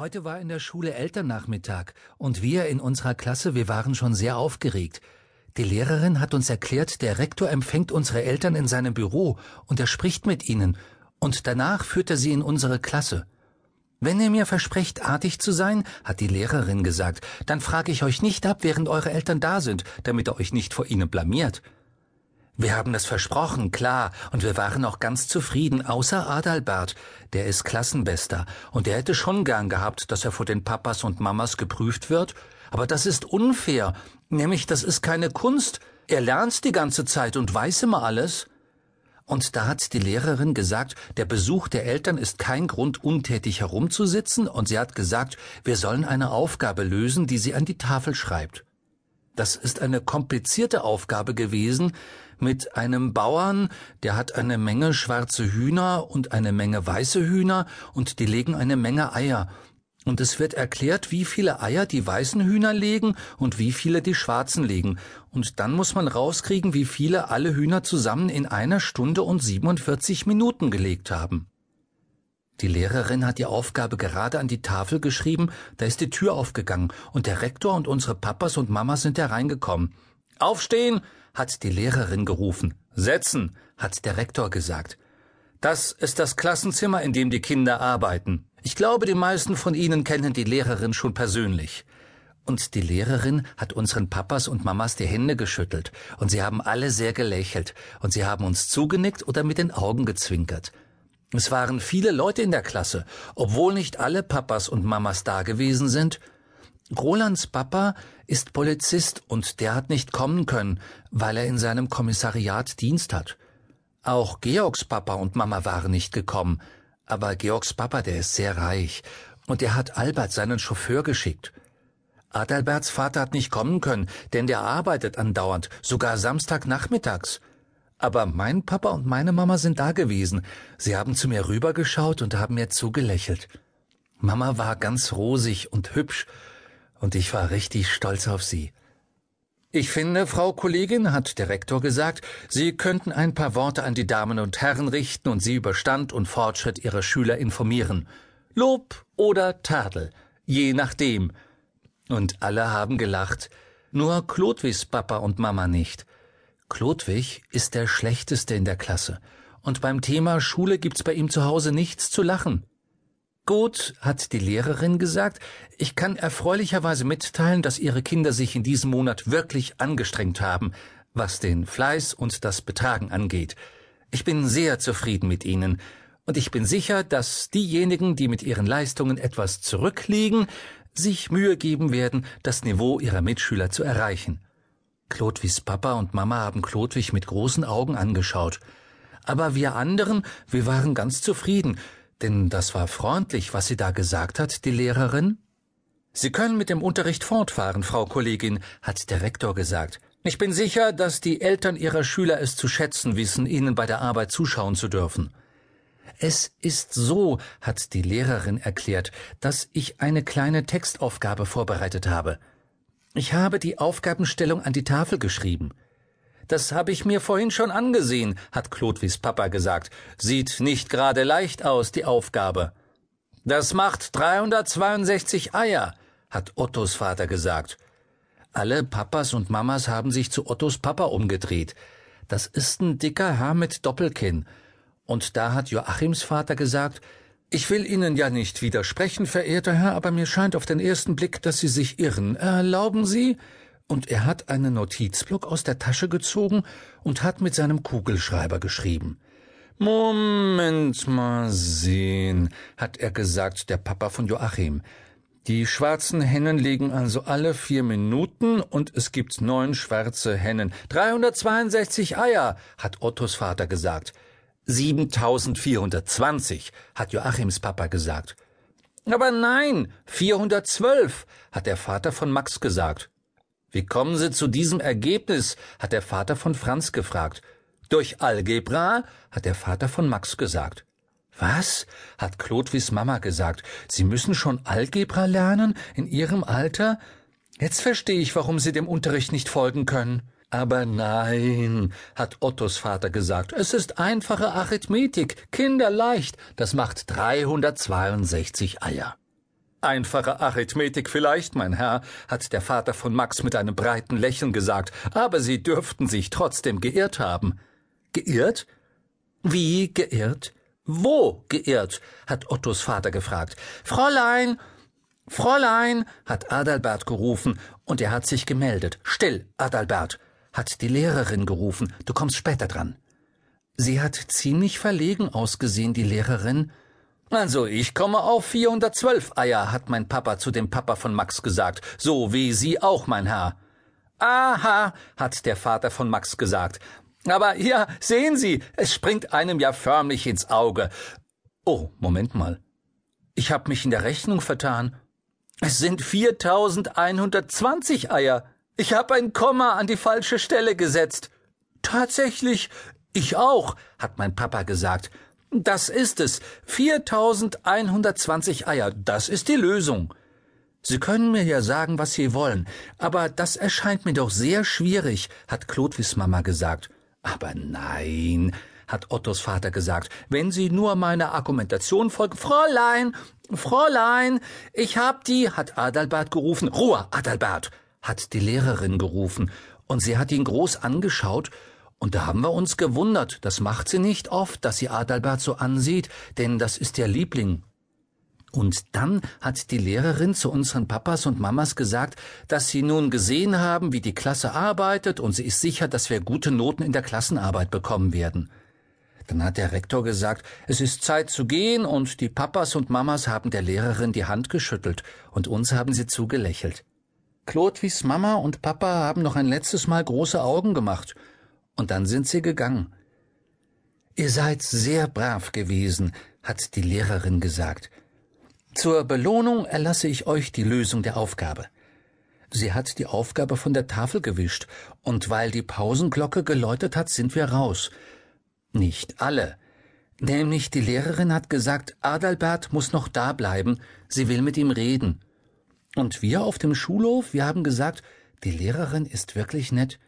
Heute war in der Schule Elternnachmittag und wir in unserer Klasse, wir waren schon sehr aufgeregt. Die Lehrerin hat uns erklärt, der Rektor empfängt unsere Eltern in seinem Büro und er spricht mit ihnen und danach führt er sie in unsere Klasse. Wenn ihr mir versprecht, artig zu sein, hat die Lehrerin gesagt, dann frage ich euch nicht ab, während eure Eltern da sind, damit er euch nicht vor ihnen blamiert. Wir haben das versprochen, klar, und wir waren auch ganz zufrieden, außer Adalbert, der ist Klassenbester, und der hätte schon gern gehabt, dass er vor den Papas und Mamas geprüft wird, aber das ist unfair, nämlich das ist keine Kunst, er lernt die ganze Zeit und weiß immer alles. Und da hat die Lehrerin gesagt, der Besuch der Eltern ist kein Grund, untätig herumzusitzen, und sie hat gesagt, wir sollen eine Aufgabe lösen, die sie an die Tafel schreibt. Das ist eine komplizierte Aufgabe gewesen mit einem Bauern, der hat eine Menge schwarze Hühner und eine Menge weiße Hühner und die legen eine Menge Eier. Und es wird erklärt, wie viele Eier die weißen Hühner legen und wie viele die schwarzen legen. Und dann muss man rauskriegen, wie viele alle Hühner zusammen in einer Stunde und 47 Minuten gelegt haben. Die Lehrerin hat die Aufgabe gerade an die Tafel geschrieben, da ist die Tür aufgegangen und der Rektor und unsere Papas und Mamas sind hereingekommen. Aufstehen, hat die Lehrerin gerufen. Setzen, hat der Rektor gesagt. Das ist das Klassenzimmer, in dem die Kinder arbeiten. Ich glaube, die meisten von Ihnen kennen die Lehrerin schon persönlich. Und die Lehrerin hat unseren Papas und Mamas die Hände geschüttelt, und sie haben alle sehr gelächelt, und sie haben uns zugenickt oder mit den Augen gezwinkert. Es waren viele Leute in der Klasse, obwohl nicht alle Papas und Mamas da gewesen sind. Rolands Papa ist Polizist und der hat nicht kommen können, weil er in seinem Kommissariat Dienst hat. Auch Georgs Papa und Mama waren nicht gekommen, aber Georgs Papa, der ist sehr reich, und er hat Albert seinen Chauffeur geschickt. Adalberts Vater hat nicht kommen können, denn der arbeitet andauernd, sogar Samstagnachmittags. Aber mein Papa und meine Mama sind da gewesen. Sie haben zu mir rübergeschaut und haben mir zugelächelt. Mama war ganz rosig und hübsch, und ich war richtig stolz auf sie. Ich finde, Frau Kollegin, hat der Rektor gesagt, Sie könnten ein paar Worte an die Damen und Herren richten und sie über Stand und Fortschritt Ihrer Schüler informieren. Lob oder Tadel, je nachdem. Und alle haben gelacht, nur Klodwigs Papa und Mama nicht. Klodwig ist der Schlechteste in der Klasse, und beim Thema Schule gibt's bei ihm zu Hause nichts zu lachen. Gut, hat die Lehrerin gesagt, ich kann erfreulicherweise mitteilen, dass Ihre Kinder sich in diesem Monat wirklich angestrengt haben, was den Fleiß und das Betragen angeht. Ich bin sehr zufrieden mit Ihnen, und ich bin sicher, dass diejenigen, die mit ihren Leistungen etwas zurückliegen, sich Mühe geben werden, das Niveau ihrer Mitschüler zu erreichen. Klodwigs Papa und Mama haben Klodwig mit großen Augen angeschaut. Aber wir anderen, wir waren ganz zufrieden, denn das war freundlich, was sie da gesagt hat, die Lehrerin. Sie können mit dem Unterricht fortfahren, Frau Kollegin, hat der Rektor gesagt. Ich bin sicher, dass die Eltern ihrer Schüler es zu schätzen wissen, ihnen bei der Arbeit zuschauen zu dürfen. Es ist so, hat die Lehrerin erklärt, dass ich eine kleine Textaufgabe vorbereitet habe. Ich habe die Aufgabenstellung an die Tafel geschrieben. Das habe ich mir vorhin schon angesehen, hat Chlodwigs Papa gesagt. Sieht nicht gerade leicht aus, die Aufgabe. Das macht 362 Eier, hat Ottos Vater gesagt. Alle Papas und Mamas haben sich zu Ottos Papa umgedreht. Das ist ein dicker Herr mit Doppelkinn. Und da hat Joachims Vater gesagt, ich will Ihnen ja nicht widersprechen, verehrter Herr, aber mir scheint auf den ersten Blick, dass Sie sich irren. Erlauben Sie? Und er hat einen Notizblock aus der Tasche gezogen und hat mit seinem Kugelschreiber geschrieben. Moment mal sehen, hat er gesagt, der Papa von Joachim. Die schwarzen Hennen legen also alle vier Minuten und es gibt neun schwarze Hennen. 362 Eier, hat Ottos Vater gesagt. 7420, hat Joachims Papa gesagt. Aber nein, 412, hat der Vater von Max gesagt. Wie kommen Sie zu diesem Ergebnis? hat der Vater von Franz gefragt. Durch Algebra? hat der Vater von Max gesagt. Was? hat Chlodwigs Mama gesagt. Sie müssen schon Algebra lernen in Ihrem Alter? Jetzt verstehe ich, warum Sie dem Unterricht nicht folgen können. Aber nein, hat Ottos Vater gesagt, es ist einfache Arithmetik, kinderleicht, das macht 362 Eier. Einfache Arithmetik vielleicht, mein Herr, hat der Vater von Max mit einem breiten Lächeln gesagt, aber Sie dürften sich trotzdem geirrt haben. Geirrt? Wie geirrt? Wo geirrt? hat Ottos Vater gefragt. Fräulein, Fräulein, hat Adalbert gerufen, und er hat sich gemeldet. Still, Adalbert, hat die Lehrerin gerufen, du kommst später dran. Sie hat ziemlich verlegen ausgesehen, die Lehrerin, also, ich komme auf 412 Eier, hat mein Papa zu dem Papa von Max gesagt, so wie Sie auch, mein Herr. Aha, hat der Vater von Max gesagt. Aber ja, sehen Sie, es springt einem ja förmlich ins Auge. Oh, Moment mal. Ich hab mich in der Rechnung vertan. Es sind 4120 Eier. Ich hab ein Komma an die falsche Stelle gesetzt. Tatsächlich, ich auch, hat mein Papa gesagt. Das ist es. 4120 Eier. Das ist die Lösung. Sie können mir ja sagen, was Sie wollen, aber das erscheint mir doch sehr schwierig, hat Chlodwigs Mama gesagt. Aber nein, hat Ottos Vater gesagt, wenn Sie nur meiner Argumentation folgen. Fräulein, Fräulein, ich hab die, hat Adalbert gerufen. Ruhe, Adalbert, hat die Lehrerin gerufen, und sie hat ihn groß angeschaut und da haben wir uns gewundert, das macht sie nicht oft, dass sie Adalbert so ansieht, denn das ist ihr Liebling. Und dann hat die Lehrerin zu unseren Papas und Mamas gesagt, dass sie nun gesehen haben, wie die Klasse arbeitet, und sie ist sicher, dass wir gute Noten in der Klassenarbeit bekommen werden. Dann hat der Rektor gesagt, es ist Zeit zu gehen, und die Papas und Mamas haben der Lehrerin die Hand geschüttelt, und uns haben sie zugelächelt. Chlodwigs Mama und Papa haben noch ein letztes Mal große Augen gemacht, und dann sind sie gegangen. Ihr seid sehr brav gewesen, hat die Lehrerin gesagt. Zur Belohnung erlasse ich euch die Lösung der Aufgabe. Sie hat die Aufgabe von der Tafel gewischt, und weil die Pausenglocke geläutet hat, sind wir raus. Nicht alle. Nämlich die Lehrerin hat gesagt, Adalbert muss noch da bleiben, sie will mit ihm reden. Und wir auf dem Schulhof, wir haben gesagt, die Lehrerin ist wirklich nett,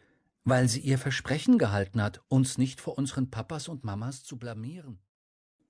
weil sie ihr Versprechen gehalten hat, uns nicht vor unseren Papas und Mamas zu blamieren.